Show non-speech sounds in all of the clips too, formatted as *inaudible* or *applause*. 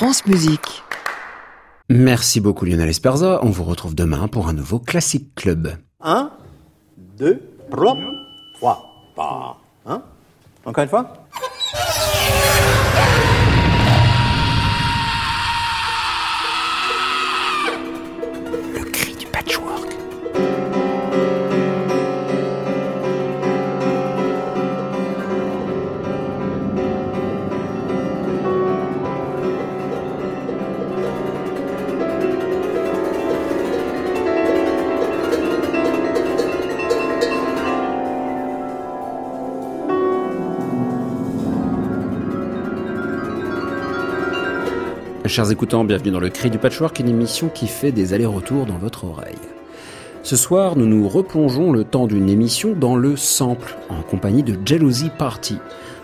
France Musique. Merci beaucoup Lionel Esperza. On vous retrouve demain pour un nouveau Classic Club. 1, 2, 3, 3, Hein? Encore une fois? Chers écoutants, bienvenue dans le Cri du Patchwork, une émission qui fait des allers-retours dans votre oreille. Ce soir, nous nous replongeons le temps d'une émission dans le sample, en compagnie de Jealousy Party,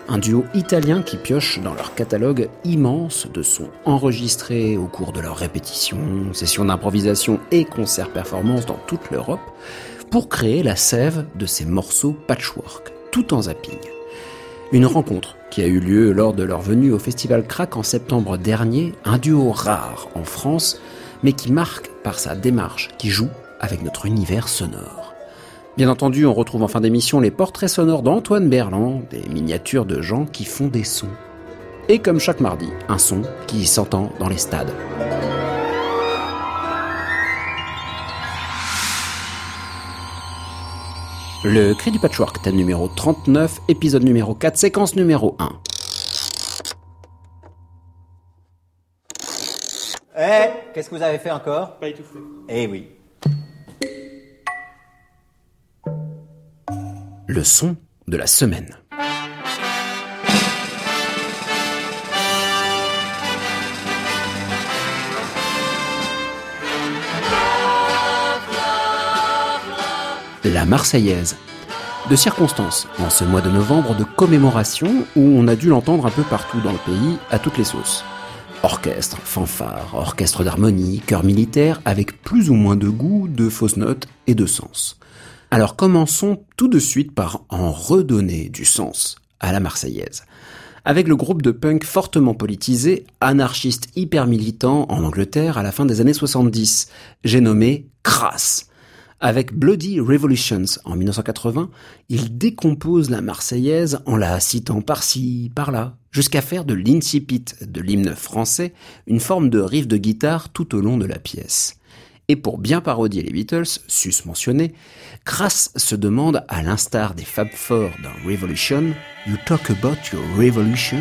un duo italien qui pioche dans leur catalogue immense de sons enregistrés au cours de leurs répétitions, sessions d'improvisation et concerts performances dans toute l'Europe, pour créer la sève de ces morceaux patchwork, tout en zapping. Une rencontre qui a eu lieu lors de leur venue au Festival Crack en septembre dernier, un duo rare en France, mais qui marque par sa démarche, qui joue avec notre univers sonore. Bien entendu, on retrouve en fin d'émission les portraits sonores d'Antoine Berland, des miniatures de gens qui font des sons. Et comme chaque mardi, un son qui s'entend dans les stades. Le cri du patchwork, thème numéro 39, épisode numéro 4, séquence numéro 1. Eh, qu'est-ce que vous avez fait encore? Pas étouffé. Eh oui. Le son de la semaine. Marseillaise. De circonstances, en ce mois de novembre de commémoration où on a dû l'entendre un peu partout dans le pays, à toutes les sauces. Orchestre, fanfare, orchestre d'harmonie, chœur militaire, avec plus ou moins de goût, de fausses notes et de sens. Alors commençons tout de suite par en redonner du sens à la Marseillaise. Avec le groupe de punk fortement politisé, anarchiste hyper militant en Angleterre à la fin des années 70, j'ai nommé Crass. Avec Bloody Revolutions en 1980, il décompose la Marseillaise en la citant par-ci, par-là, jusqu'à faire de l'incipit de l'hymne français une forme de riff de guitare tout au long de la pièce. Et pour bien parodier les Beatles, sus mentionnés, Crass se demande, à l'instar des Fab Four dans Revolution, You talk about your revolution?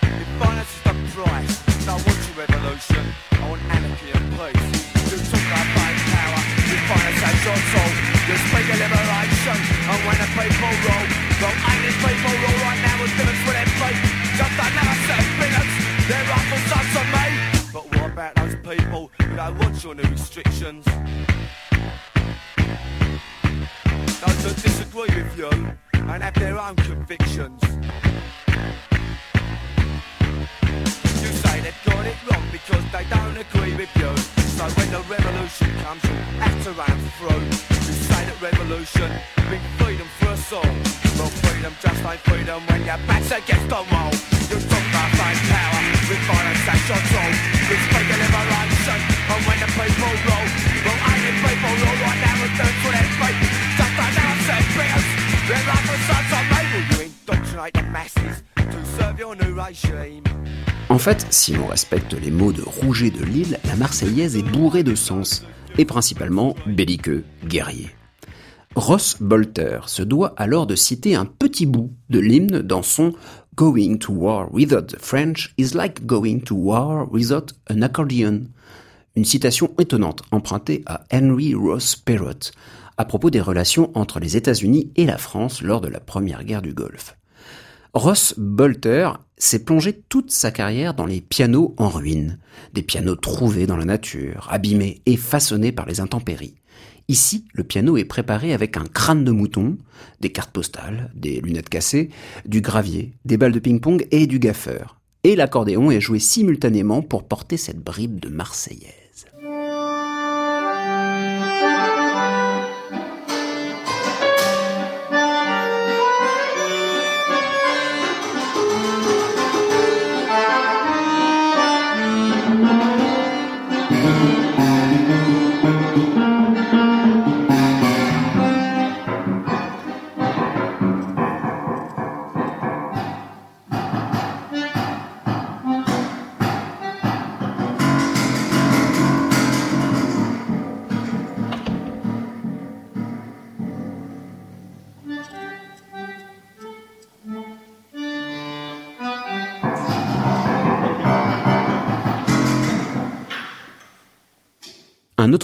If violence is the price. I want your revolution, I want anarchy and peace. You talk about power, you violence as your tool. You speak of liberation, and when the people rule, well, ain't these people rule right now with villains for their feet? Just another set of villains, they're rifles up to me. But what about those people who don't want your new restrictions? Those that disagree with you and have their own convictions. They don't agree with you. So when the revolution comes, you to run through. You say that revolution means freedom for us all. Well, freedom just ain't freedom when your back's against the wall. You talk about find power with violence as your tool. You speak of liberation, and when the people roll, well, the people roll right now them for their feet. Just another set of bigots. They're like the sons of label. You indoctrinate the masses to serve your new regime. En fait, si l'on respecte les mots de Rouget de Lille, la Marseillaise est bourrée de sens, et principalement belliqueux, guerrier. Ross Bolter se doit alors de citer un petit bout de l'hymne dans son Going to war without the French is like going to war without an accordion. Une citation étonnante empruntée à Henry Ross Perot à propos des relations entre les États-Unis et la France lors de la première guerre du Golfe. Ross Bolter s'est plongé toute sa carrière dans les pianos en ruine, des pianos trouvés dans la nature, abîmés et façonnés par les intempéries. Ici, le piano est préparé avec un crâne de mouton, des cartes postales, des lunettes cassées, du gravier, des balles de ping-pong et du gaffeur. Et l'accordéon est joué simultanément pour porter cette bribe de Marseillaise.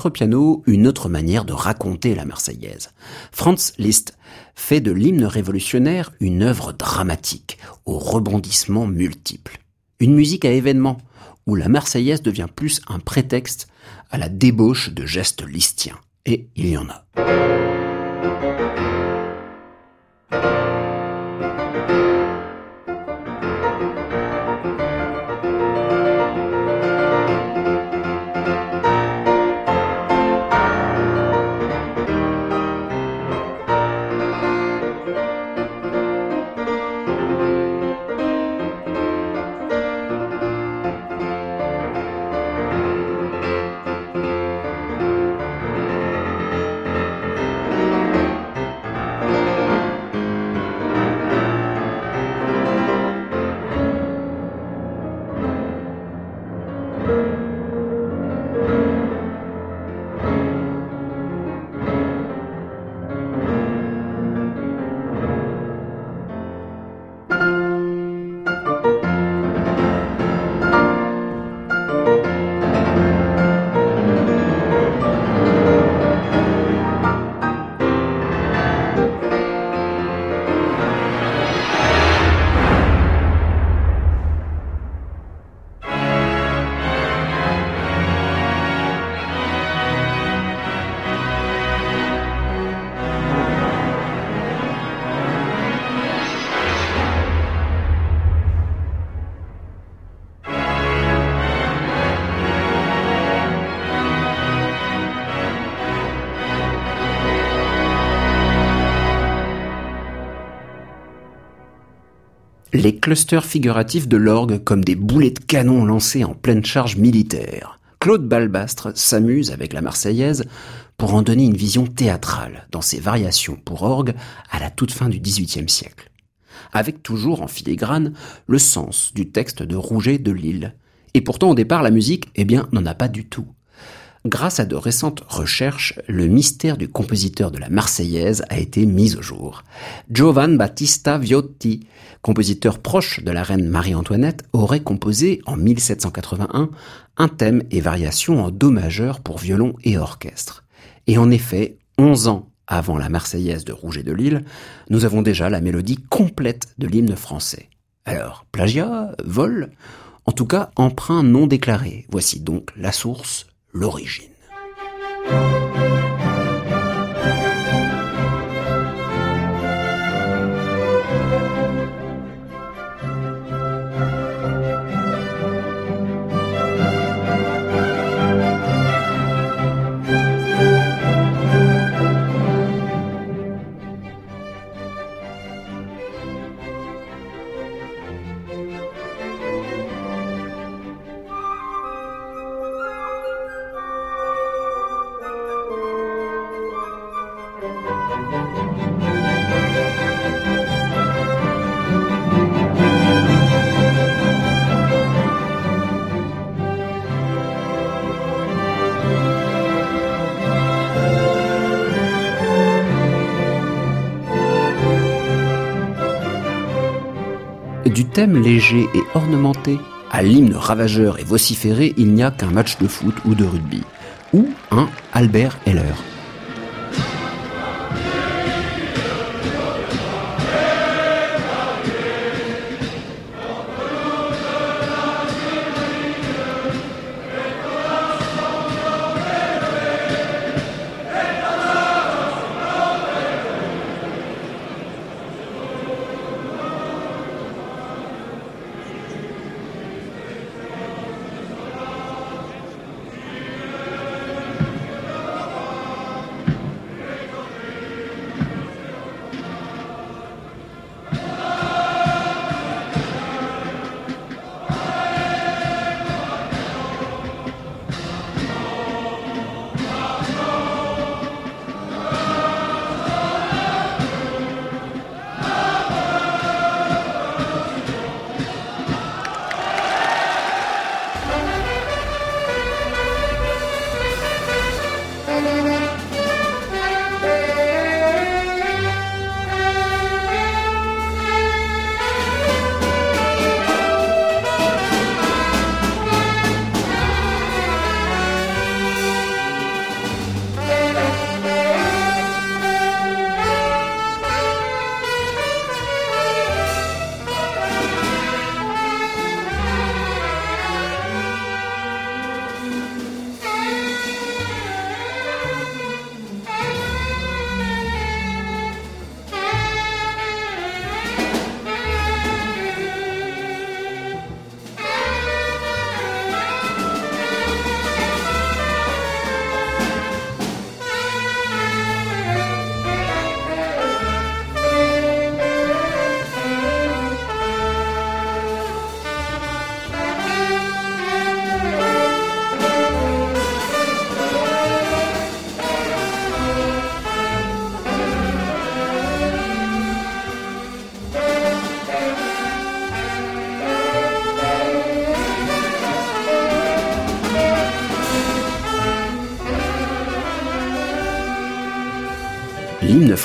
Un piano, une autre manière de raconter la Marseillaise. Franz Liszt fait de l'hymne révolutionnaire une œuvre dramatique, aux rebondissements multiples. Une musique à événement, où la Marseillaise devient plus un prétexte à la débauche de gestes listiens. Et il y en a. clusters de l'orgue comme des boulets de canon lancés en pleine charge militaire. Claude Balbastre s'amuse avec la Marseillaise pour en donner une vision théâtrale dans ses variations pour orgue à la toute fin du XVIIIe siècle. Avec toujours en filigrane le sens du texte de Rouget de Lille. Et pourtant au départ la musique, eh bien, n'en a pas du tout. Grâce à de récentes recherches, le mystère du compositeur de la Marseillaise a été mis au jour. Giovan Battista Viotti, compositeur proche de la reine Marie-Antoinette, aurait composé en 1781 un thème et variation en do majeur pour violon et orchestre. Et en effet, 11 ans avant la Marseillaise de Rouget de Lille, nous avons déjà la mélodie complète de l'hymne français. Alors, plagiat, vol? En tout cas, emprunt non déclaré. Voici donc la source l'origine. Thème léger et ornementé à l'hymne ravageur et vociféré, il n'y a qu'un match de foot ou de rugby, ou un Albert Heller.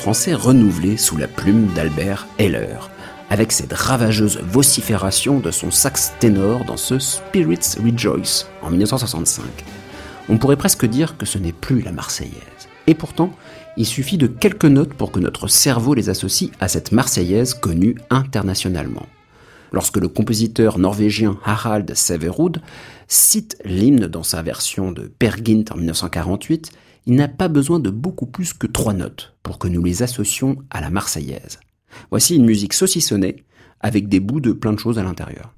Français renouvelé sous la plume d'Albert Heller, avec cette ravageuse vocifération de son sax ténor dans ce Spirits Rejoice en 1965. On pourrait presque dire que ce n'est plus la Marseillaise. Et pourtant, il suffit de quelques notes pour que notre cerveau les associe à cette Marseillaise connue internationalement. Lorsque le compositeur norvégien Harald Severud cite l'hymne dans sa version de Per Gynt en 1948, il n'a pas besoin de beaucoup plus que trois notes pour que nous les associons à la Marseillaise. Voici une musique saucissonnée avec des bouts de plein de choses à l'intérieur.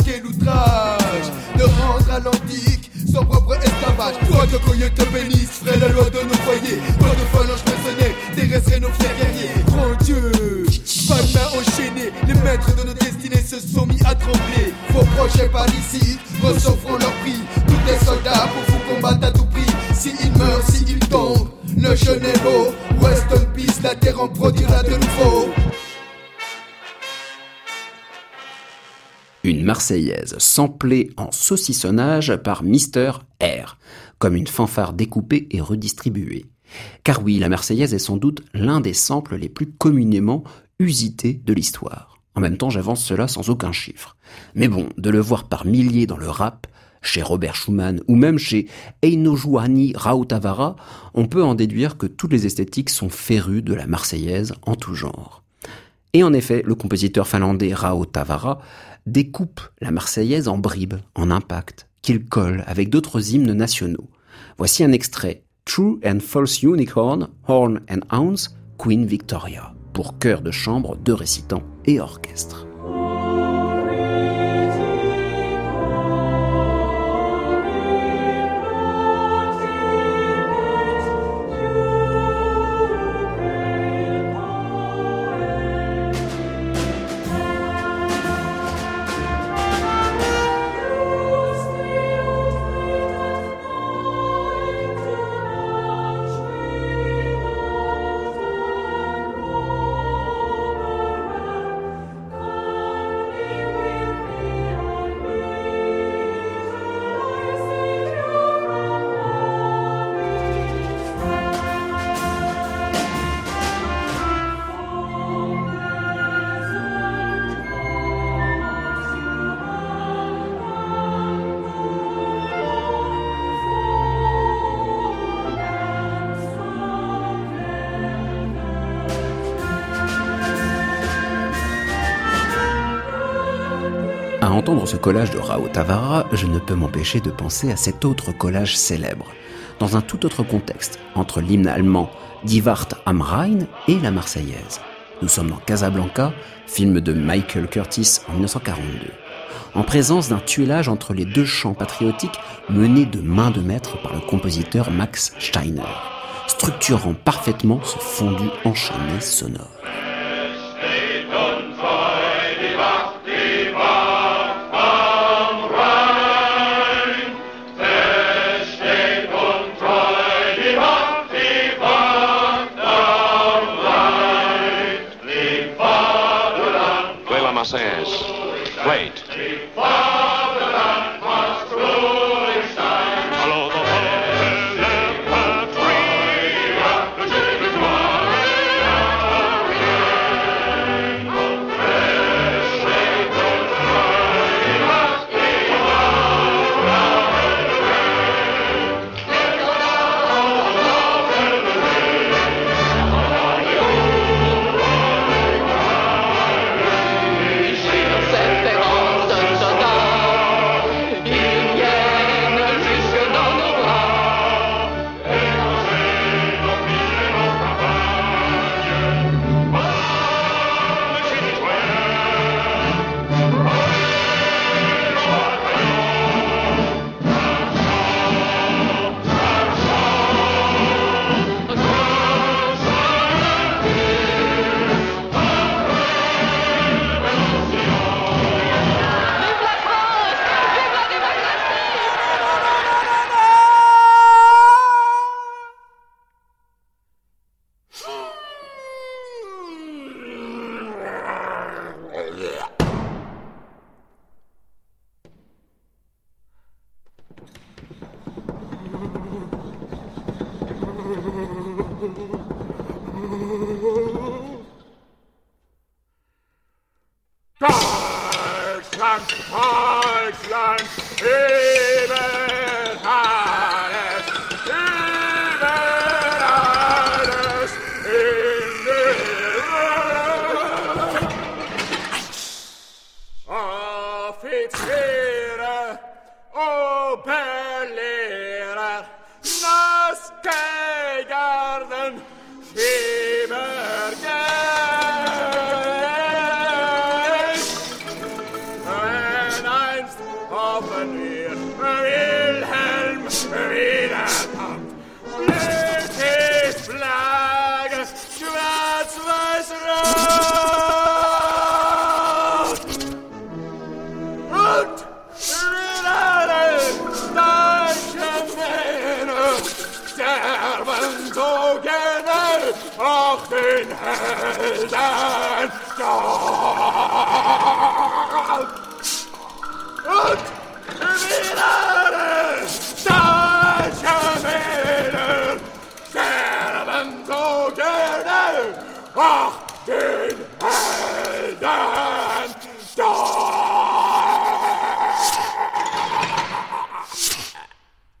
Hacker l'outrage. De rendre à l'antique son propre esclavage. Toi de Coyote te bénisse, ferait la loi de nos foyers. Toi de phalange personnelle, terresserait nos fiers guerriers. Grand Dieu, pas de main. Les maîtres de nos destinées se sont mis à trembler. Vos projets par ici recevront leur prix. Tous les soldats pour vous combattre à tout prix. S'ils meurent, s'ils tombent, le jeune héros. Weston Peace, la terre en produira de nouveau. Marseillaise samplée en saucissonnage par Mister R, comme une fanfare découpée et redistribuée. Car oui, la Marseillaise est sans doute l'un des samples les plus communément usités de l'histoire. En même temps, j'avance cela sans aucun chiffre. Mais bon, de le voir par milliers dans le rap, chez Robert Schumann ou même chez Eino Juani Rautavara, on peut en déduire que toutes les esthétiques sont férues de la Marseillaise en tout genre. Et en effet, le compositeur finlandais Rautavara découpe la Marseillaise en bribes, en impact, qu'il colle avec d'autres hymnes nationaux. Voici un extrait True and False Unicorn, Horn and Hounds, Queen Victoria, pour chœur de chambre, deux récitants et orchestre. Entendre ce collage de Rao Tavara, je ne peux m'empêcher de penser à cet autre collage célèbre, dans un tout autre contexte, entre l'hymne allemand Die am Rhein et la Marseillaise. Nous sommes dans Casablanca, film de Michael Curtis en 1942, en présence d'un tuilage entre les deux chants patriotiques menés de main de maître par le compositeur Max Steiner, structurant parfaitement ce fondu enchaîné sonore. Play la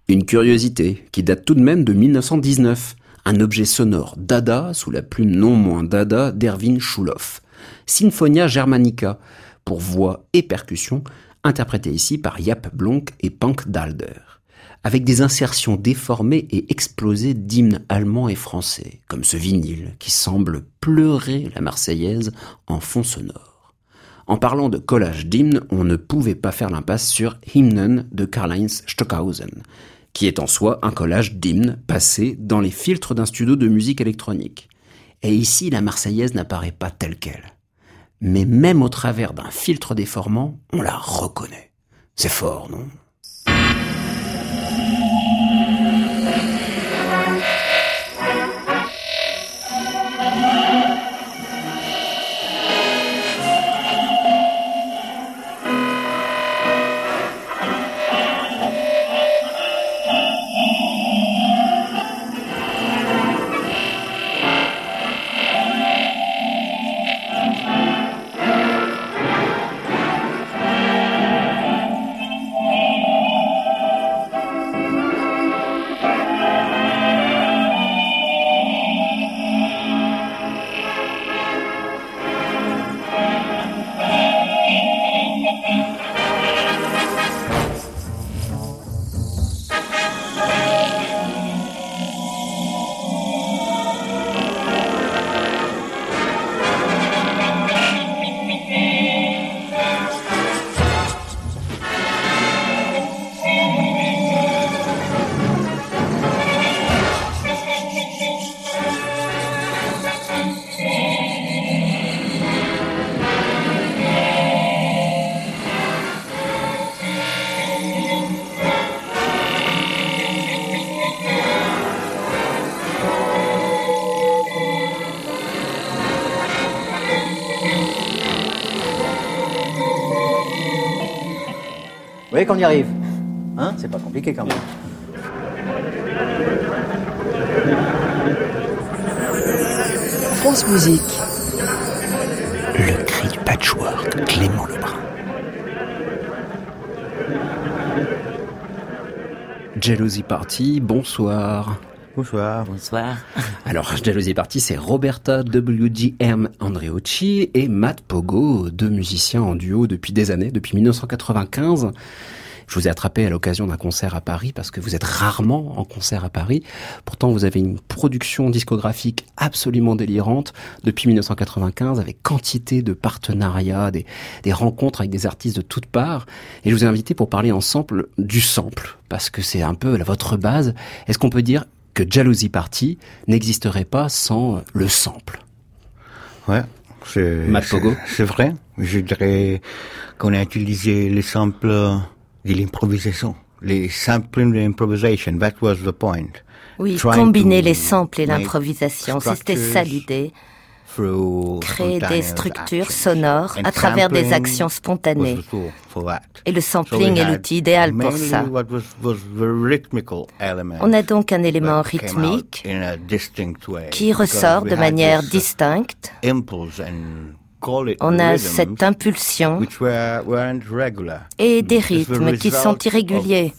Une curiosité qui date tout de même de 1919, un objet sonore dada sous la plume non moins dada d'Erwin Schulhoff. Sinfonia Germanica, pour voix et percussion, interprété ici par Jaap Blonk et Pank Dalder, avec des insertions déformées et explosées d'hymnes allemands et français, comme ce vinyle qui semble pleurer la Marseillaise en fond sonore. En parlant de collage d'hymnes, on ne pouvait pas faire l'impasse sur Hymnen de Karl-Heinz Stockhausen, qui est en soi un collage d'hymnes passés dans les filtres d'un studio de musique électronique. Et ici, la Marseillaise n'apparaît pas telle qu'elle. Mais même au travers d'un filtre déformant, on la reconnaît. C'est fort, non? Qu'on y arrive Hein? C'est pas compliqué quand même. France Musique. Le cri du patchwork, Clément Lebrun. Jealousy Party, bonsoir. Bonsoir. Bonsoir. Alors, Jealousy Party, c'est Roberta WGM Andreucci et Matt Pogo, deux musiciens en duo depuis des années, depuis 1995. Je vous ai attrapé à l'occasion d'un concert à Paris parce que vous êtes rarement en concert à Paris. Pourtant, vous avez une production discographique absolument délirante depuis 1995 avec quantité de partenariats, des, des rencontres avec des artistes de toutes parts. Et je vous ai invité pour parler ensemble du sample parce que c'est un peu la votre base. Est-ce qu'on peut dire que Jalousie Party n'existerait pas sans le sample? Ouais. C'est- C'est vrai. Je dirais qu'on a utilisé les samples de l'improvisation. Les l'improvisation. That was the point. Oui, Trying combiner les samples et l'improvisation, c'était ça l'idée. Créer des structures sonores à travers des actions spontanées. Et le sampling est l'outil idéal pour ça. On a donc un élément rythmique qui ressort de manière distincte. On a rhythms, cette impulsion et des It's the rythmes qui sont result irréguliers.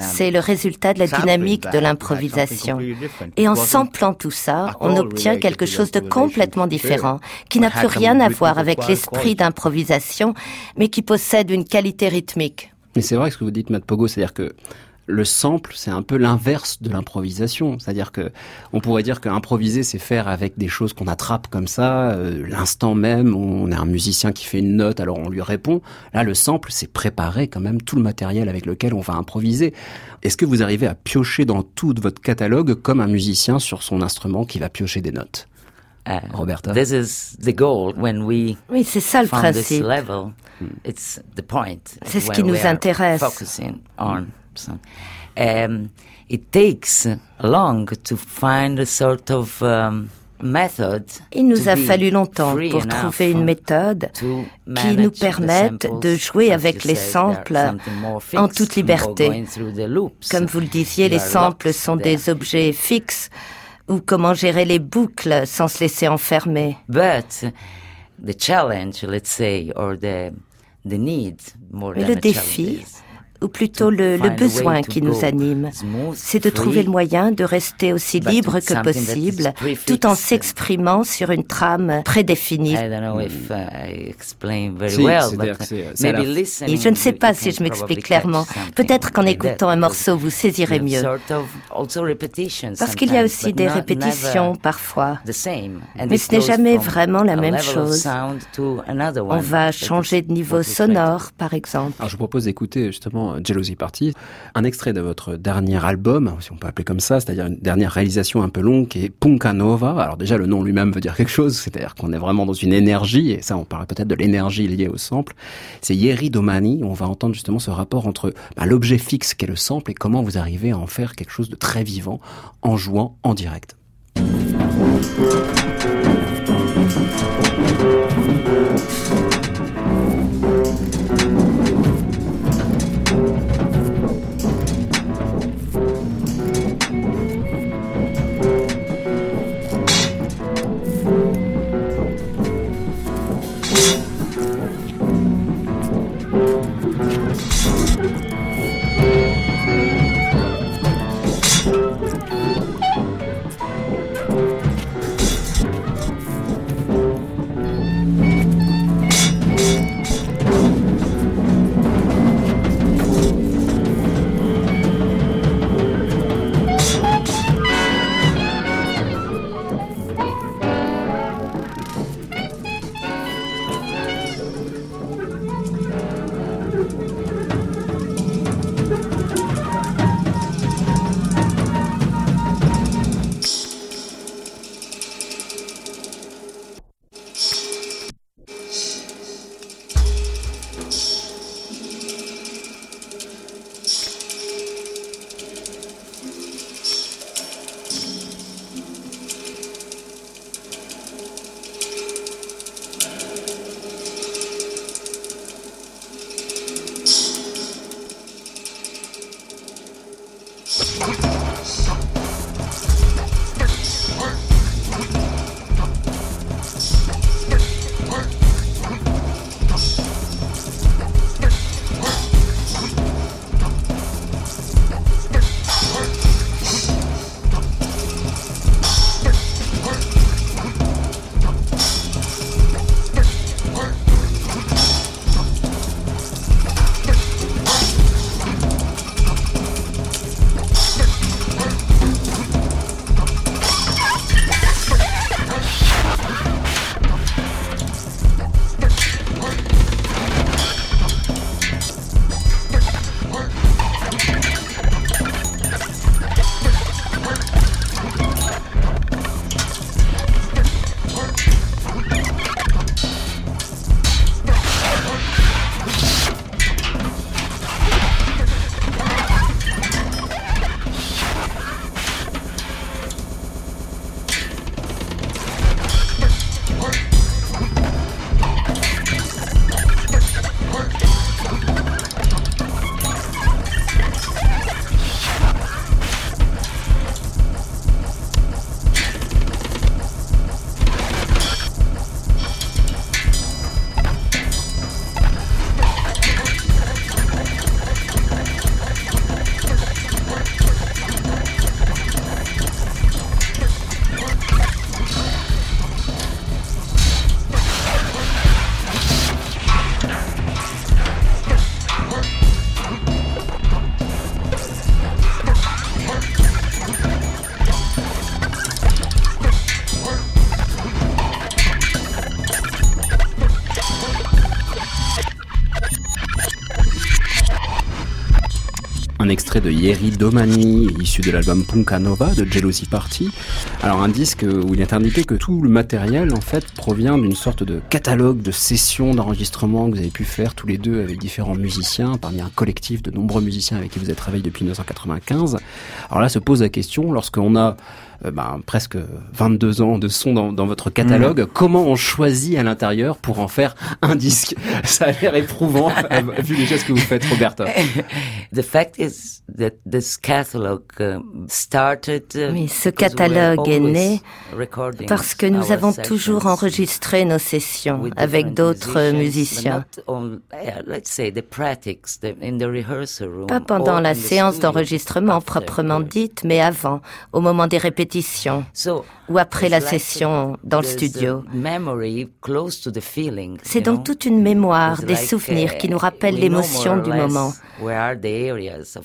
C'est le résultat de la Sampling dynamique that, de l'improvisation. something completely different. Et en samplant tout ça, on obtient quelque chose de improvisation complètement différent, qui but n'a plus rien à voir avec quality. l'esprit d'improvisation, mais qui possède une qualité rythmique. Mais c'est vrai ce que vous dites, Matt Pogo, c'est-à-dire que le sample, c'est un peu l'inverse de l'improvisation. C'est-à-dire que on pourrait dire qu'improviser, c'est faire avec des choses qu'on attrape comme ça, euh, l'instant même. On a un musicien qui fait une note, alors on lui répond. Là, le sample, c'est préparer quand même tout le matériel avec lequel on va improviser. Est-ce que vous arrivez à piocher dans tout votre catalogue comme un musicien sur son instrument qui va piocher des notes Uh, Roberta? This is the goal when we Oui, c'est ça le principe. level. It's the point. C'est ce qui nous intéresse. Focusing on. Um, it takes long to find a sort of um, method. Il nous a fallu longtemps pour trouver une méthode to qui nous permette de jouer avec les samples en toute liberté. Comme vous le disiez, les samples sont des objets fixes ou comment gérer les boucles sans se laisser enfermer. But the challenge, let's say, or the the need more Mais than le défi, ou plutôt le, besoin to qui nous anime, c'est de free, trouver le moyen de rester aussi libre que possible, tout en s'exprimant sur une trame prédéfinie. I don't know if I explain very Si, well, c'est-à-dire but que c'est- c'est à maybe la- listening. Et je ne sais you- pas si je m'explique clairement. Peut-être qu'en écoutant un because morceau, vous saisirez mieux. Parce qu'il y a aussi but des not- répétitions never parfois. the same. And Mais ce n'est jamais vraiment la même chose. On va changer de niveau sonore, par exemple. Alors je vous propose d'écouter justement Jealousy Party, un extrait de votre dernier album, si on peut appeler comme ça, c'est-à-dire une dernière réalisation un peu longue qui est Punka Nova. Alors déjà le nom lui-même veut dire quelque chose, c'est-à-dire qu'on est vraiment dans une énergie, et ça on parle peut-être de l'énergie liée au sample. C'est Yeri Domani, on va entendre justement ce rapport entre bah, l'objet fixe qu'est le sample et comment vous arrivez à en faire quelque chose de très vivant en jouant en direct. Extrait de Yeri Domani, issu de l'album Punkanova de Jealousy Party. Alors un disque où il est indiqué que tout le matériel en fait provient d'une sorte de catalogue de sessions d'enregistrement que vous avez pu faire tous les deux avec différents musiciens, parmi un collectif de nombreux musiciens avec qui vous avez travaillé depuis 1995. Alors là se pose la question, lorsqu'on a ben, presque 22 ans de son dans, dans votre catalogue. Comment on choisit à l'intérieur pour en faire un disque? Ça a l'air éprouvant euh, *laughs* vu les gestes que vous faites, Roberta. *laughs* The fact is that this catalogue um, started. uh, Mais ce because we were catalogue est always né parce que nous our avons sessions toujours enregistré nos sessions with avec d'autres musicians, musiciens. Pas pendant la séance d'enregistrement proprement dite, mais avant, au moment des répétitions Ou après la session dans le studio. C'est donc toute une mémoire, des souvenirs uh, qui nous rappellent we know l'émotion du moment.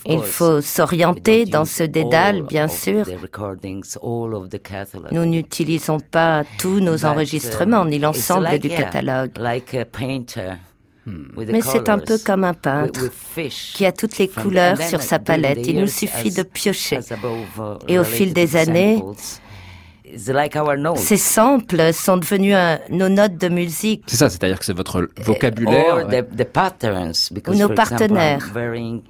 Il faut s'orienter dans ce dédale, bien sûr. Nous n'utilisons pas tous nos enregistrements uh, ni it's l'ensemble du catalogue. The Mais c'est un peu comme un peintre qui a toutes les couleurs sur sa palette. the Il nous years, suffit de piocher. uh, Et au fil des to années, samples, it's like our notes. Ces samples sont devenus un- nos notes de musique. C'est ça, c'est-à-dire que c'est votre vocabulaire. the, the patterns, because nos example, partenaires.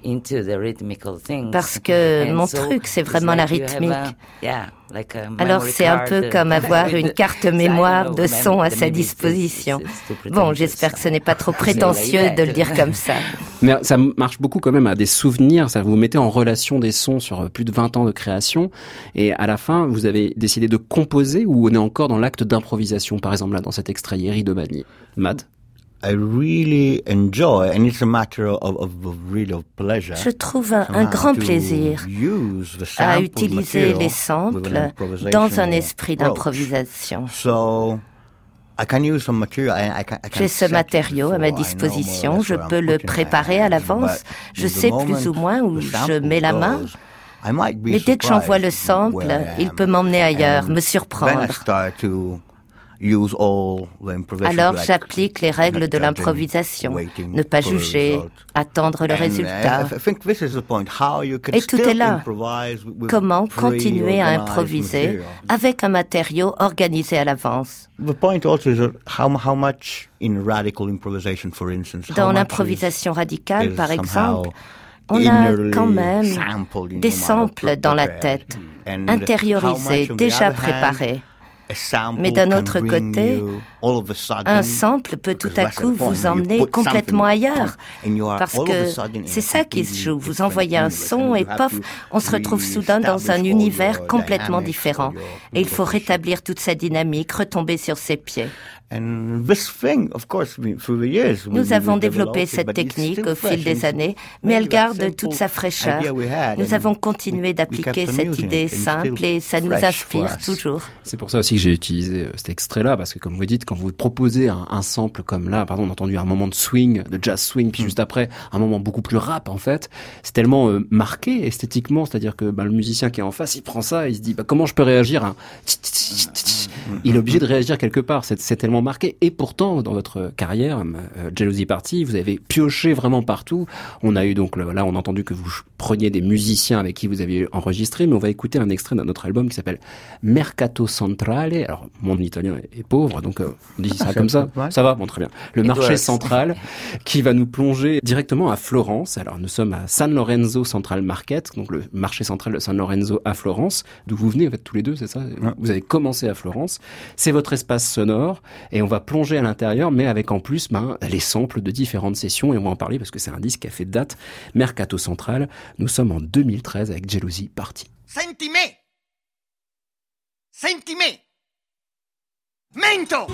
Into the things. Parce que And mon so truc, c'est vraiment la rythmique. a- yeah, Alors memory c'est un peu uh, comme *laughs* avoir une carte mémoire de son à sa disposition. Bon, j'espère que ce n'est pas trop *laughs* prétentieux de le dire comme ça. *laughs* Mais ça marche beaucoup quand même à des souvenirs, ça vous mettez en relation des sons sur euh, plus de 20 ans de création et à la fin vous avez décidé de composer ou on est encore dans l'acte d'improvisation par exemple là dans cet extrait Yeri de Mani. Matt? I really enjoy, and it's a matter of, of, of really of pleasure. Je trouve un, grand plaisir à utiliser les samples dans un esprit d'improvisation. So, I can use some material. I, I can, I can J'ai ce matériau à ma disposition, je peux le préparer à l'avance, je sais plus ou moins où je mets la main. Mais dès que j'envoie le sample, il peut m'emmener ailleurs, me surprendre. Alors j'applique les règles de l'improvisation. Ne pas juger, attendre le And résultat. Et tout est là. Comment continuer à improviser material. avec un matériau organisé à l'avance The point also is that how, how much in radical improvisation, for instance, how Dans l'improvisation radicale, par exemple, on a quand même des samples dans la tête, intériorisés, déjà préparés. A sample Mais d'un autre côté, you all of a sudden- Un sample peut tout à coup vous you emmener complètement ailleurs. Parce que c'est a ça qui se completely joue. Vous different envoyez un universe, son and et pof, on se retrouve soudain dans un univers your complètement différent. Et il faut rétablir toute sa dynamique, retomber sur ses pieds. And this thing, of course, we- through the years, we- Nous avons developed développé cette technique au fil des années, mais elle garde simple toute sa fraîcheur. Nous and avons continué d'appliquer cette idée simple still et ça nous inspire us. toujours. C'est pour ça aussi que j'ai utilisé euh, cet extrait-là, parce que comme vous dites, quand vous proposez un, un sample comme là, pardon, on a entendu un moment de swing, de jazz swing, puis juste après un moment beaucoup plus rap en fait, c'est tellement euh, marqué esthétiquement, c'est-à-dire que bah, le musicien qui est en face, il prend ça, il se dit bah, comment je peux réagir à un Il est obligé de réagir quelque part, c'est tellement marqué. Et pourtant, dans votre carrière, euh, Jealousy Party, vous avez pioché vraiment partout. On a eu donc, là, on a entendu que vous preniez des musiciens avec qui vous aviez enregistré, mais on va écouter un extrait d'un autre album qui s'appelle Mercato Centrale. Alors, mon italien est, est pauvre, donc euh, on dit ça comme ça. Ça va, bon, très bien. Le marché central *laughs* qui va nous plonger directement à Florence. Alors, nous sommes à San Lorenzo Central Market, donc le marché central de San Lorenzo à Florence, d'où vous venez en fait tous les deux, c'est ça? Vous avez commencé à Florence. C'est votre espace sonore et on va plonger à l'intérieur, mais avec en plus ben, les samples de différentes sessions et on va en parler parce que c'est un disque qui a fait date. Mercato Central. Nous sommes en 2013 avec Jealousy Party. Senti me! Senti me! Mento!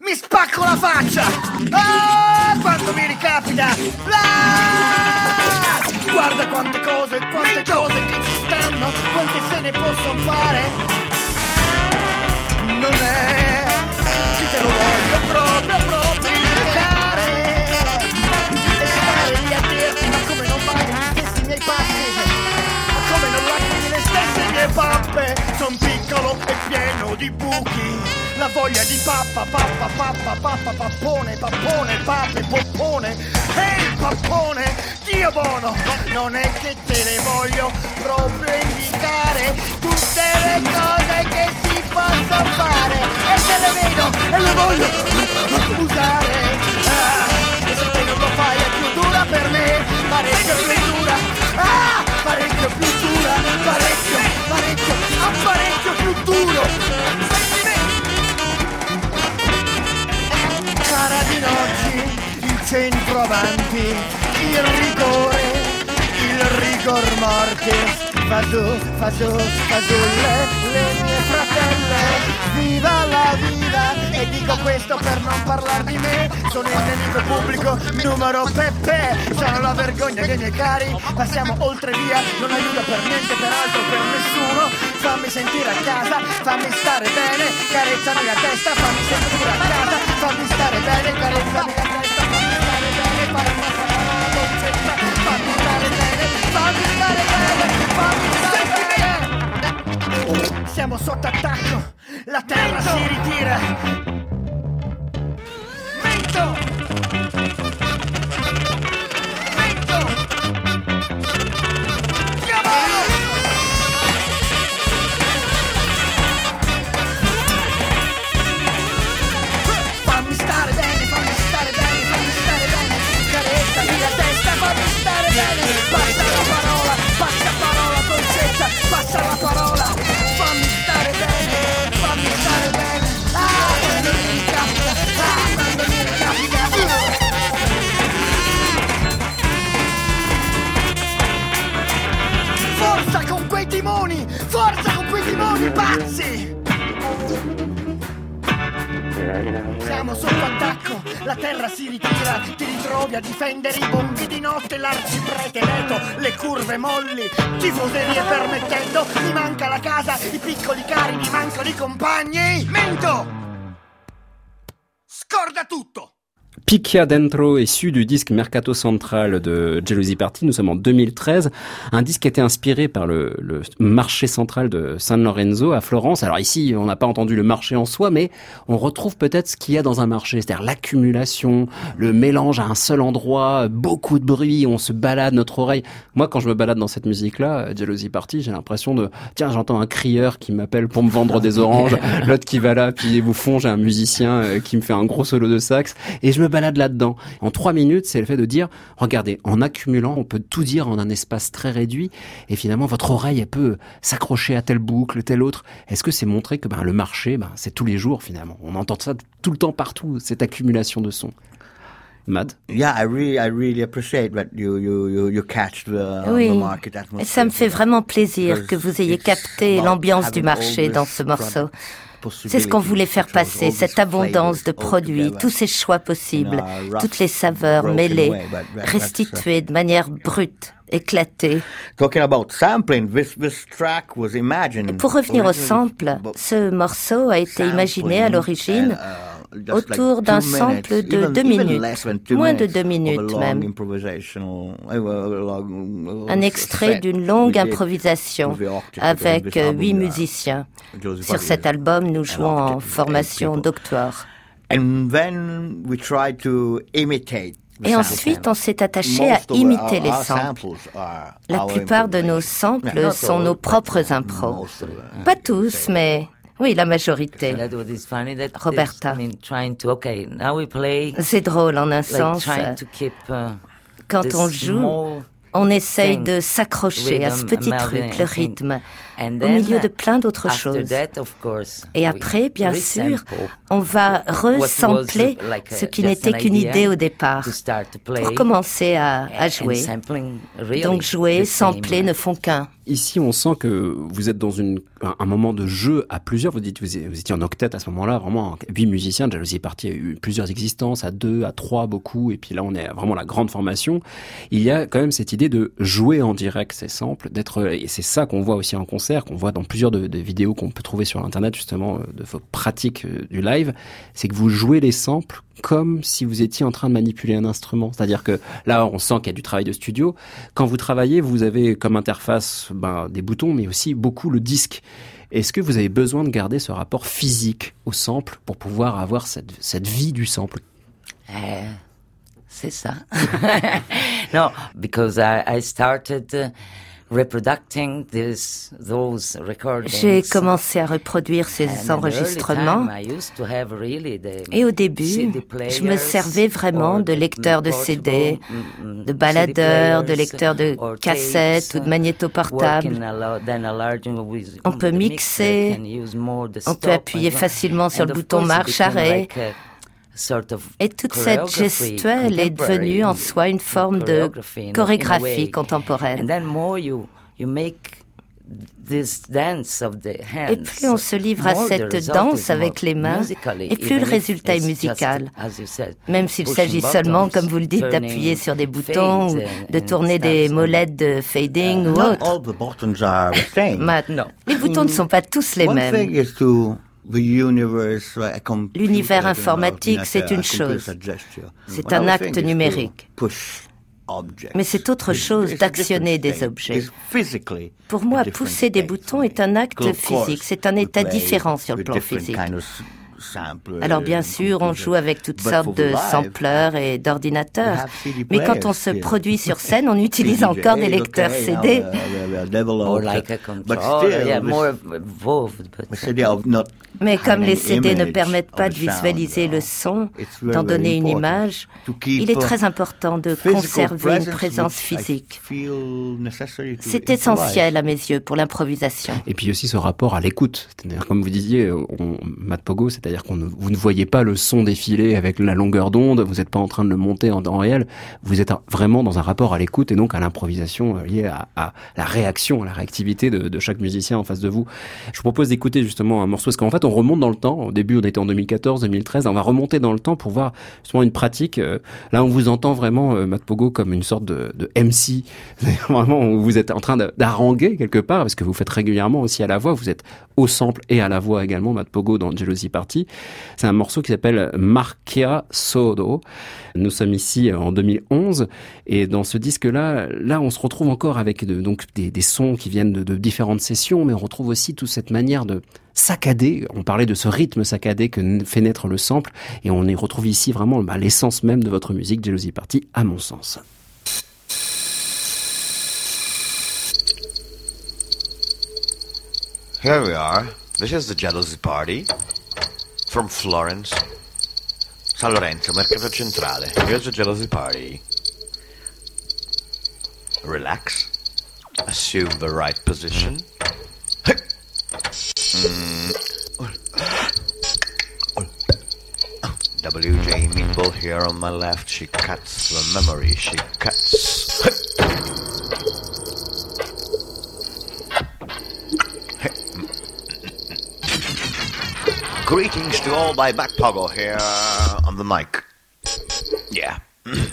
Mi spacco la faccia! Ah! Guarda quante cose, quante cose che ci stanno, quante se ne possono fare! Non è chi te lo voglio proprio, proprio mie pappe? Son piccolo e pieno di buchi. La voglia di pappa, pappa, pappa, pappa, pappone, pappone, pappe, poppone. E il pappone mio buono, non è che te le voglio proprio indicare tutte le cose che si possono fare e se le vedo e le voglio usare. Ah, e se te non lo fai è più dura per me, parecchio più dura. Ah, parecchio più dura, parecchio, parecchio, ah, parecchio più duro. Cara di oggi, il centro avanti, il rigore, il rigor mortis. Fa su, fa su, fa su le, le mie fratelle, viva la vida! Questo per non parlare di me, sono il nemico pubblico numero Peppe, sono la vergogna dei miei cari, passiamo oltre via, non aiuta per niente, peraltro per nessuno, fammi sentire a casa, fammi stare bene, carezzami la testa, fammi sentire a casa, fammi stare bene, carezzami la testa, fammi stare bene, fammi stare. Siamo sotto attacco, la terra si ritira. Mento! Siamo sotto attacco, la terra si ritira, ti ritrovi a difendere i bombi di notte, l'arciprete leto, le curve molli, tifoserie permettendo, mi manca la casa, i piccoli cari, mi mancano i compagni. Mento! Scorda tutto! Picchia Dentro, issu du disque Mercato Central de Jealousy Party, nous sommes en 2013. Un disque qui a été inspiré par le, le marché central de San Lorenzo à Florence. Alors ici, on n'a pas entendu le marché en soi, mais on retrouve peut-être ce qu'il y a dans un marché, c'est-à-dire l'accumulation, le mélange à un seul endroit, beaucoup de bruit, on se balade notre oreille. Moi, quand je me balade dans cette musique-là, Jealousy Party, j'ai l'impression de, tiens, j'entends un crieur qui m'appelle pour me vendre des oranges, *laughs* l'autre qui va là, puis au fond, j'ai un musicien euh, qui me fait un gros solo de sax, et je me balade là-dedans. En trois minutes, c'est le fait de dire, regardez, en accumulant, on peut tout dire en un espace très réduit, et finalement, votre oreille, elle peut s'accrocher à telle boucle, telle autre. Est-ce que c'est montrer que ben, le marché, ben, c'est tous les jours finalement? On entend ça tout le temps partout, cette accumulation de sons. Mad Yeah, I really, I really appreciate that you, you, you, you catch the, Oui, the market et atmosphere. ça me fait vraiment plaisir que vous ayez capté l'ambiance du marché dans ce morceau. C'est ce qu'on voulait faire passer, cette abondance de produits, tous ces choix possibles, toutes les saveurs mêlées, restituées de manière brute, was imagined. Pour revenir au sample, ce morceau a été imaginé à l'origine uh, autour d'un sample de deux minutes, moins de deux minutes même. improvisational- uh, Un extrait d'une longue improvisation avec huit musiciens. Sur cet album, nous jouons en formation doctoire. And then we tried to imitate the Et ensuite, on s'est attaché à imiter les samples. La plupart de nos samples sont nos propres impros. Pas tous, mais oui, la majorité. Roberta. C'est drôle en un sens. keep uh, Quand on joue, on essaye de s'accrocher à ce petit truc, le rythme, au milieu de plein d'autres after choses. Et we après, bien sûr, on va a- ce qui n'était qu'une idea idée au départ to start to play, pour commencer à, jouer. Donc jouer, sampler ne font qu'un. Ici, on sent que vous êtes dans une, un, moment de jeu à plusieurs. Vous dites, vous, vous étiez en octet à ce moment-là, vraiment huit musiciens. Jalousie est parti, il y a eu plusieurs existences, à deux, à trois, beaucoup. Et puis là, on est à vraiment la grande formation. Il y a quand même cette idée de jouer en direct ces samples, d'être, et c'est ça qu'on voit aussi en concert, qu'on voit dans plusieurs de, de vidéos qu'on peut trouver sur Internet, justement, euh, de vos pratiques euh, du live. C'est que vous jouez les samples comme si vous étiez en train de manipuler un instrument. C'est-à-dire que là, on sent qu'il y a du travail de studio. Quand vous travaillez, vous avez comme interface ben, des boutons, mais aussi beaucoup le disque. Est-ce que vous avez besoin de garder ce rapport physique au sample pour pouvoir avoir cette, cette vie du sample? Uh, C'est ça. *laughs* no, because I, I started J'ai commencé à reproduire ces enregistrements. Et au début, je me servais vraiment or de the lecteurs de CD, mm, mm, de baladeurs, de lecteurs de cassettes ou de magnétos portables. working a lot, then a large with- On peut mixer, on peut appuyer and- facilement sur le bouton course Et toute cette gestuelle est devenue en soi une forme de chorégraphie contemporaine. And then more you you make this dance of the hands. Et plus on se livre à cette danse avec les mains, et plus le résultat est musical. as you said, Même s'il s'agit seulement, comme vous le dites, d'appuyer sur des boutons ou de tourner des molettes de fading ou autre. Maintenant, les boutons ne sont pas tous les mêmes. L'univers informatique, c'est une chose. C'est un acte numérique. Mais c'est autre chose d'actionner des objets. Pour moi, pousser des boutons est un acte physique, c'est un état différent sur le plan physique. Alors bien and sûr, on joue avec toutes sortes de sampleurs et we d'ordinateurs. Mais quand on se produit sur *laughs* scène, on utilise encore des lecteurs CD. Mais comme les CD ne permettent pas de visualiser le uh, son, d'en donner une image, il est très important de conserver une présence physique. C'est essentiel à mes yeux pour l'improvisation. Et puis aussi ce rapport à l'écoute. C'est-à-dire, comme vous disiez, on, Matt Pogo, c'est-à-dire qu'on ne, vous ne voyez pas le son défiler avec la longueur d'onde, vous n'êtes pas en train de le monter en temps réel, vous êtes vraiment dans un rapport à l'écoute et donc à l'improvisation euh, liée à, la réaction, à la réactivité de, chaque musicien en face de vous. Je vous propose d'écouter justement un morceau, parce qu'en fait on remonte dans le temps. Au début on était en 2014, 2013, on va remonter dans le temps pour voir justement une pratique. euh, Là on vous entend vraiment, euh, Matt Pogo, comme une sorte de, de MC. C'est-à-dire *laughs* Vraiment, vous êtes en train d'haranguer quelque part, parce que vous faites régulièrement aussi à la voix, vous êtes au sample et à la voix également, Matt Pogo dans Jealousy Party. C'est un morceau qui s'appelle Markia Sodo. Nous sommes ici en 2011 et dans ce disque-là, là, on se retrouve encore avec donc des, sons qui viennent de, différentes sessions, mais on retrouve aussi toute cette manière de saccader. On parlait de ce rythme saccadé que fait naître le sample et on y retrouve ici vraiment bah, l'essence même de votre musique Jealousy Party, à mon sens. Here we are. This is the Jealousy Party from Florence. San Lorenzo, Mercato Centrale. Here's the Jealousy Party. Relax. Assume the right position. Mm. WJ Meatball here on my left. She cuts the memory. She cuts. Greetings to all by Back Poggle here on the mic. Yeah. Yeah.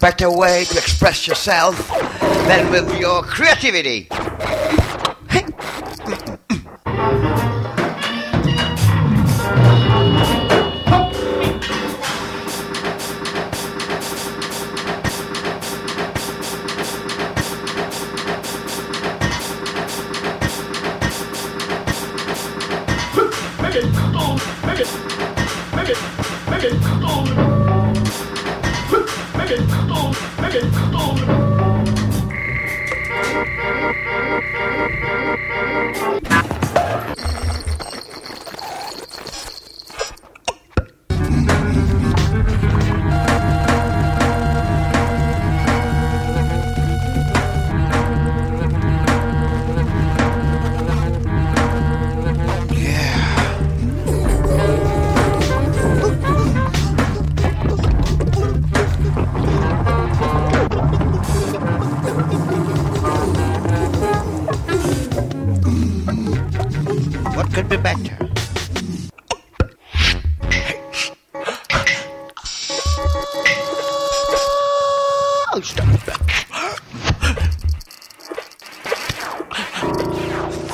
Better way to express yourself than with your creativity?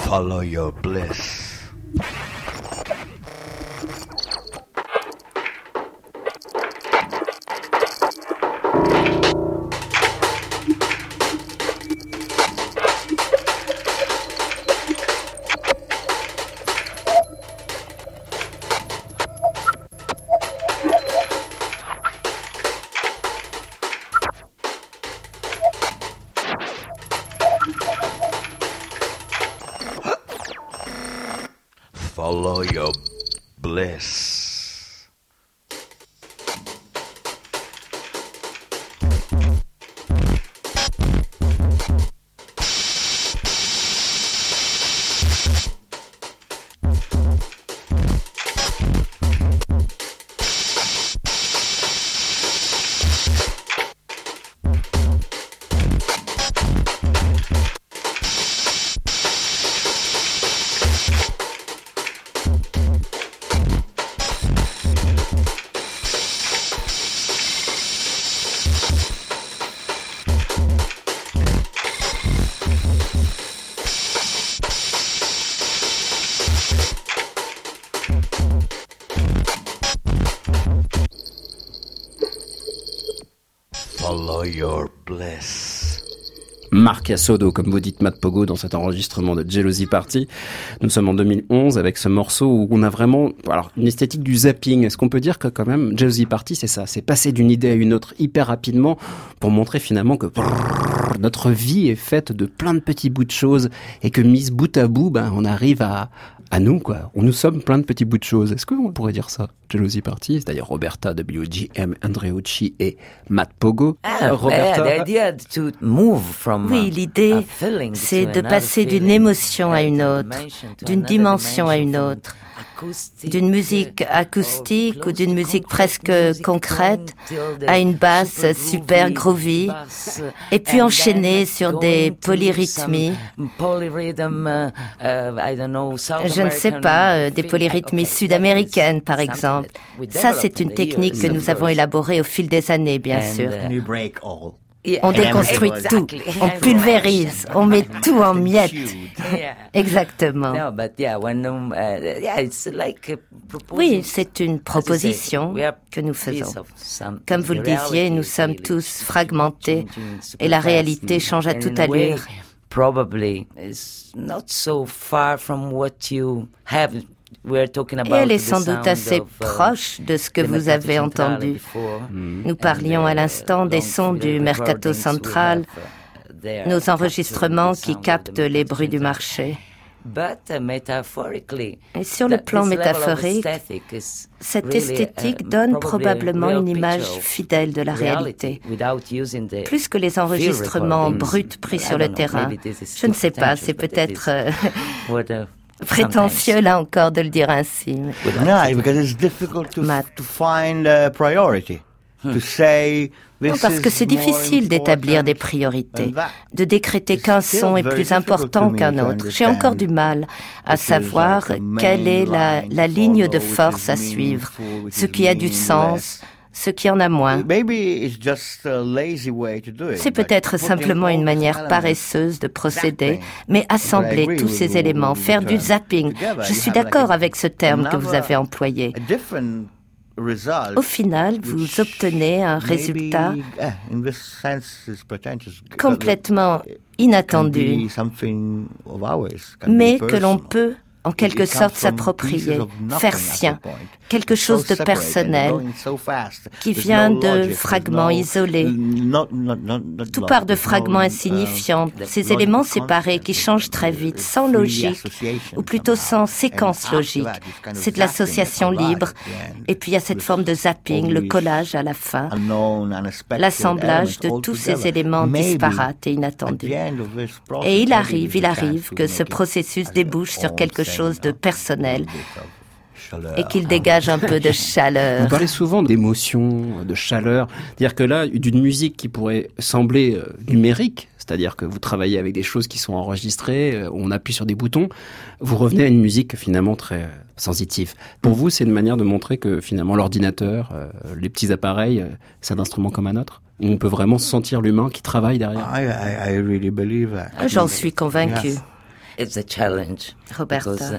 Follow your bliss. Marc Assodo, comme vous dites Matt Pogo dans cet enregistrement de Jealousy Party. Nous sommes en 2011 avec ce morceau où on a vraiment alors une esthétique du zapping. Est-ce qu'on peut dire que quand même Jealousy Party c'est ça, c'est passer d'une idée à une autre hyper rapidement pour montrer finalement que notre vie est faite de plein de petits bouts de choses et que mise bout à bout, ben on arrive à à nous quoi. On nous sommes plein de petits bouts de choses. Est-ce qu'on pourrait dire ça? Jealousy Party, c'est-à-dire Roberta WGM Andreucci et Matt Pogo. Ah, the idea to move from Oui, uh, l'idée, c'est de passer d'une émotion à une autre, d'une dimension à une autre, d'une musique acoustique ou d'une musique presque concrète à une basse super groovy, et puis enchaîner sur des polyrythmies. Je ne sais pas, euh, des polyrythmies sud-américaines par exemple. Ça, c'est une technique que nous avons élaborée au fil des années, bien sûr. All. On déconstruit tout, on pulvérise, on met tout en miettes. Exactement. No, but yeah, when um, uh, yeah, it's like a proposal. Oui, c'est une As you say, proposition we are que nous faisons. Comme vous le the disiez, reality nous sommes tous fragmentés et la réalité change à toute allure. Probably is not so far from what you have. Et elle est sans doute assez uh, proche de ce que the vous avez entendu. before. Nous parlions à l'instant des sons du Mercato Central, nos enregistrements qui captent les bruits du marché. Et sur le plan métaphorique, cette esthétique donne probablement une image fidèle de la réalité, plus que les enregistrements bruts pris sur le terrain. Je ne sais pas, c'est peut-être euh, prétentieux là encore de le dire ainsi. mais- No, because it's difficult to, to find a priority. To say Non, this parce que c'est difficile d'établir des priorités, de décréter qu'un son est plus important qu'un autre. J'ai encore du mal à savoir quelle est la, la ligne de force à suivre, ce qui a du sens, ce qui en a moins. Maybe it's just a lazy way to do it. C'est peut-être simplement une manière paresseuse de procéder, mais assembler tous ces éléments, faire du zapping. Je suis d'accord avec ce terme que vous avez employé. Au final, vous obtenez un résultat eh, complètement inattendu, mais que l'on peut en quelque sorte s'approprier, faire sien, quelque chose de personnel, qui vient de fragments isolés. Tout part de fragments uh, insignifiants, ces éléments séparés qui changent très vite, sans logique, ou plutôt sans séquence logique. C'est de l'association libre, et puis il y a cette forme de zapping, le collage à la fin, l'assemblage de tous ces éléments disparates et at inattendus. Et il arrive, il arrive que ce processus débouche sur quelque same, chose de personnel et qu'il dégage un peu de Vous *laughs* chaleur. parlez souvent d'émotion, de chaleur. C'est-à-dire que là, d'une musique qui pourrait sembler euh, numérique, c'est-à-dire que vous travaillez avec des choses qui sont enregistrées, euh, on appuie sur des boutons, vous revenez à une musique finalement très euh, sensitive. Pour vous, c'est une manière de montrer que finalement l'ordinateur, les petits appareils, c'est un instrument comme un autre? où On peut vraiment sentir l'humain qui travaille derrière? I, I, I really believe that. J'en suis convaincu. It's a challenge. Roberta. Uh,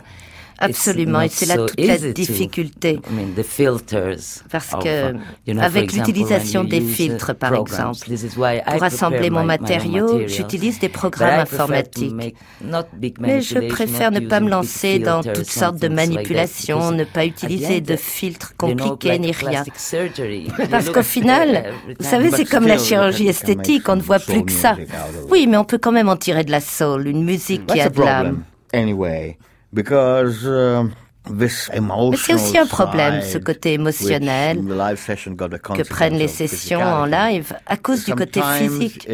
Absolument, et c'est là toute la difficulté. Parce que, avec l'utilisation des filtres, par exemple, pour assembler mon matériau, j'utilise des programmes informatiques. Mais je préfère ne pas me lancer dans toutes sortes de manipulations, ne pas utiliser de filtres compliqués ni rien. *laughs* Parce qu'au final, vous savez, c'est comme la chirurgie esthétique, on ne voit plus que ça. Oui, mais on peut quand même en tirer de la soul, une musique qui a de l'âme. Um, Mais c'est aussi un problème, ce côté émotionnel que prennent les sessions en live à cause du côté physique.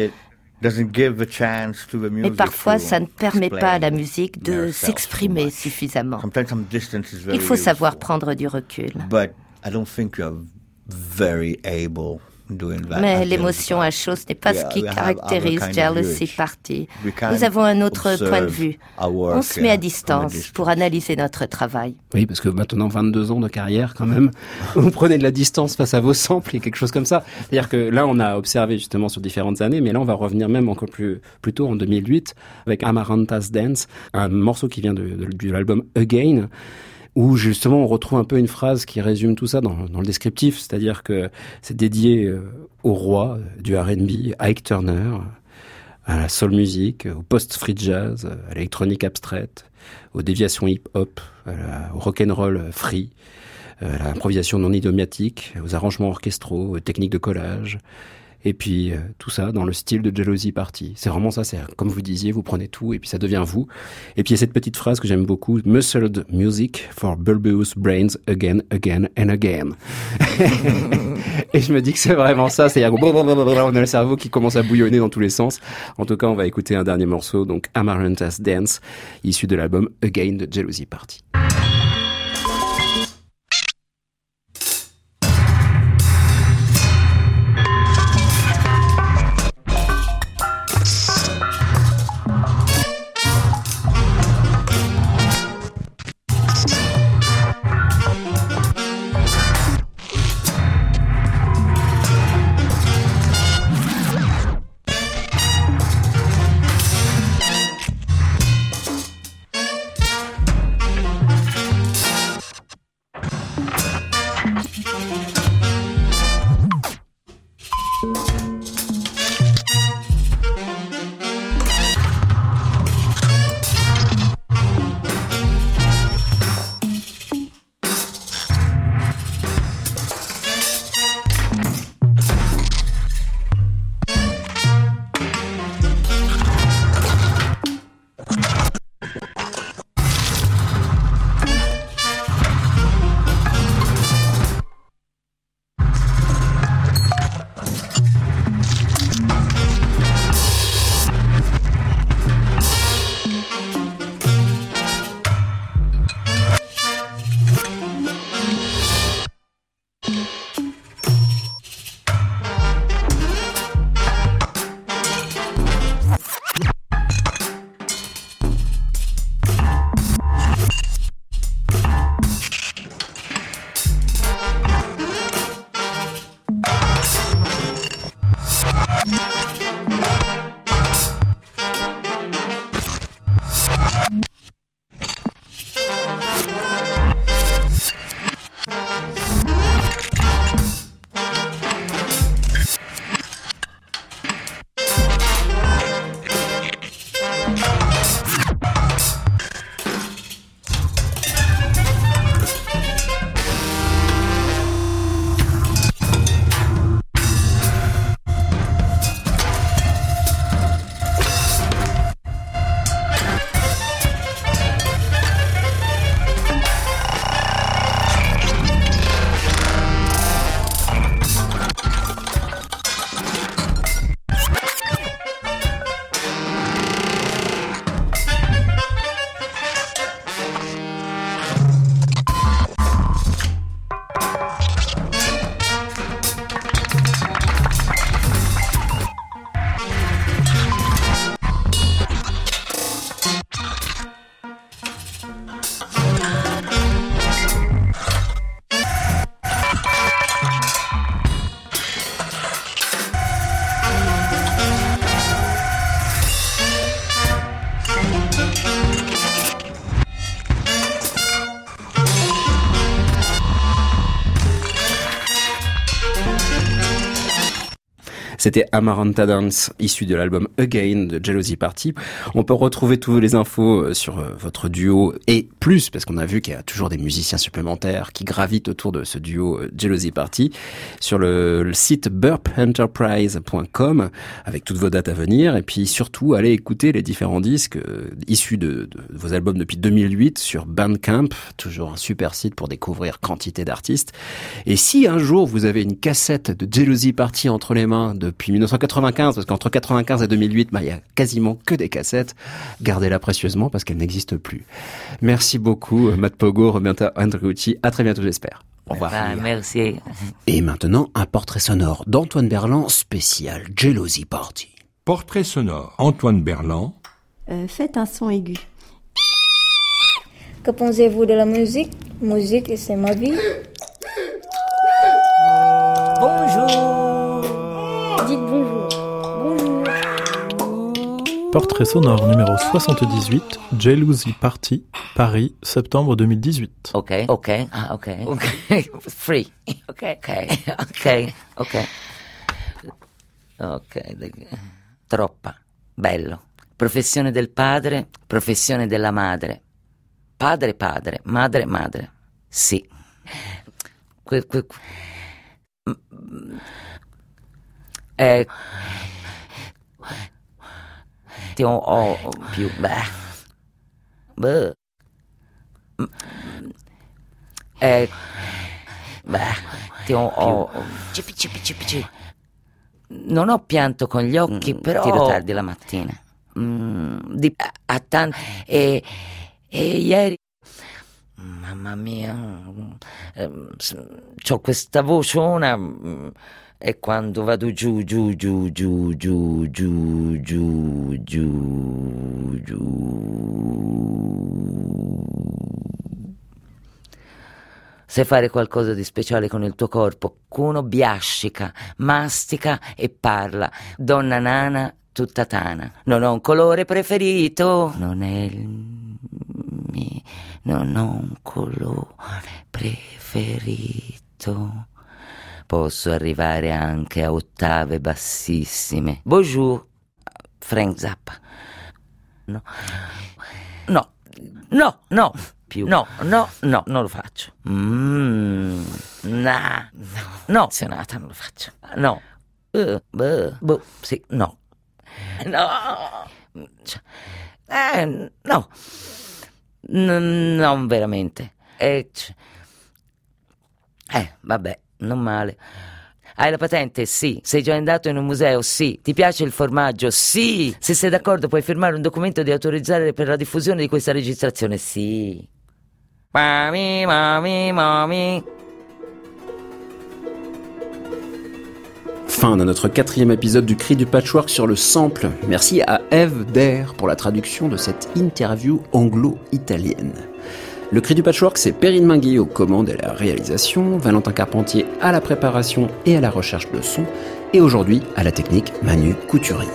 Mais parfois, ça ne permet pas à la musique de s'exprimer suffisamment. Il faut savoir prendre du recul. Mais l'émotion à chaud, ce n'est pas ce qui caractérise Jealousy Party. Nous avons un autre point de vue. On se met à distance pour analyser notre travail. Oui, parce que maintenant 22 ans de carrière quand même, *laughs* vous prenez de la distance face à vos samples et quelque chose comme ça. C'est-à-dire que là, on a observé justement sur différentes années, mais là, on va revenir même encore plus, plus tôt en 2008 avec Amaranta's Dance, un morceau qui vient de, de l'album Again où justement on retrouve un peu une phrase qui résume tout ça dans, le descriptif, c'est-à-dire que c'est dédié euh, au roi du R&B, Ike Turner, à la soul music, au post-free jazz, à l'électronique abstraite, aux déviations hip-hop, au rock'n'roll free, à l'improvisation non idiomatique, aux arrangements orchestraux, aux techniques de collage, et puis euh, tout ça dans le style de Jealousy Party. C'est vraiment ça, c'est comme vous disiez, vous prenez tout et puis ça devient vous. Et puis il y a cette petite phrase que j'aime beaucoup, Muscled music for bulbous brains again, again and again. *laughs* et je me dis que c'est vraiment ça, c'est on a le cerveau qui commence à bouillonner dans tous les sens. En tout cas, on va écouter un dernier morceau, donc Amaranthus Dance, issu de l'album Again de Jealousy Party. C'était Amaranta Dance, issu de l'album Again de Jealousy Party. On peut retrouver toutes les infos euh, sur euh, votre duo et plus, parce qu'on a vu qu'il y a toujours des musiciens supplémentaires qui gravitent autour de ce duo euh, Jealousy Party sur le, site burpenterprise.com avec toutes vos dates à venir. Et puis surtout, allez écouter les différents disques issus de, vos albums depuis 2008 sur Bandcamp, toujours un super site pour découvrir quantité d'artistes. Et si un jour vous avez une cassette de Jealousy Party entre les mains de depuis 1995, parce qu'entre 95 et 2008, bah, il y a quasiment que des cassettes. Gardez-la précieusement parce qu'elle n'existe plus. Merci beaucoup, euh, Matt Pogo, Roberta Andreucci. À très bientôt, j'espère. Au revoir. Bah, merci. Et maintenant, un portrait sonore d'Antoine Berland spécial Jealousy Party. Portrait sonore, Antoine Berland. Euh, faites un son aigu. Que pensez-vous de la musique? Musique, c'est ma vie. Bonjour. Portrait sonore numéro 78, Jealousy Party, Paris, septembre 2018. Ok, ok, ah, ok, ok, *laughs* free, ok, ok, ok, ok, ok, troppa, bello. Professione del padre, professione della madre. Padre, padre, madre, madre. Sì. Que, que, eh, ti ho, ho più... Beh. Beh. Eh, beh, ti ho... ho cipi, cipi, cipi, cipi. Non ho pianto con gli occhi, mm, però... Tiro tardi la mattina. Mm, di, a, a tanti... E, e ieri... Mamma mia, eh, ho questa vociona mm, e quando vado giù, giù, giù, giù, giù, giù, giù, giù, giù. Sai fare qualcosa di speciale con il tuo corpo. Cuno biascica, mastica e parla. Donna nana, tutta tana. Non ho un colore preferito. Non è il mio. Non ho un colore preferito posso arrivare anche a ottave bassissime. Bonjour, Frank Zappa. No, no, no, no, più. No, no, no, non lo faccio. Mm, nah, no, no, Senata, non lo faccio. No, uh, uh, boh, sì, no. No, eh, no, N- non veramente. Eh, eh, vabbè, non male. Hai la patente? Sì. Sei già andato in un museo? Sì. Ti piace il formaggio? Sì. Se sei d'accordo puoi firmare un documento di autorizzare per la diffusione di questa registrazione? Sì. Mami, mami, mami. Fin de notre quatrième épisode du Cri du Patchwork sur le sample. Merci à Eve Dair pour la traduction de cette interview anglo-italienne. Le cri du patchwork, c'est Perrine Minguet aux commandes et à la réalisation, Valentin Carpentier à la préparation et à la recherche de son, et aujourd'hui à la technique Manu Couturier.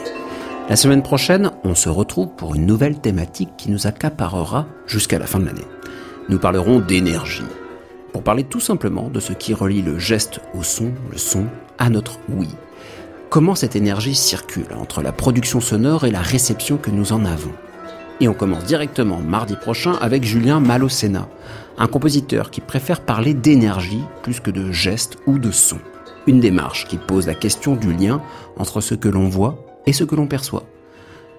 La semaine prochaine, on se retrouve pour une nouvelle thématique qui nous accaparera jusqu'à la fin de l'année. Nous parlerons d'énergie, pour parler tout simplement de ce qui relie le geste au son, le son à notre oui. Comment cette énergie circule entre la production sonore et la réception que nous en avons? Et on commence directement mardi prochain avec Julien Malocena, un compositeur qui préfère parler d'énergie plus que de gestes ou de son. Une démarche qui pose la question du lien entre ce que l'on voit et ce que l'on perçoit.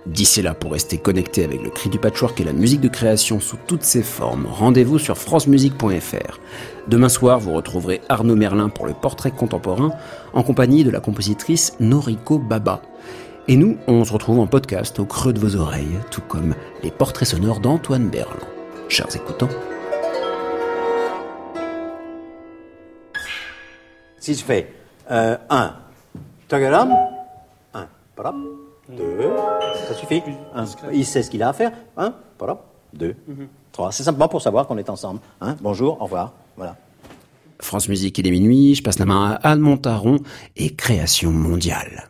D'ici là, pour rester connecté avec le cri du patchwork et la musique de création sous toutes ses formes, rendez-vous sur francemusique.fr. Demain soir, vous retrouverez Arnaud Merlin pour le portrait contemporain en compagnie de la compositrice Noriko Baba. Et nous, on se retrouve en podcast au creux de vos oreilles, tout comme les portraits sonores d'Antoine Berland. Chers écoutants. Si je fais 1, euh, tagaram, 1, 2, ça suffit. il sait ce qu'il a à faire. 1, 2, 3. C'est simplement pour savoir qu'on est ensemble. Hein. Bonjour, au revoir. Voilà. France Musique, il est minuit, je passe la main à Anne Montaron et Création mondiale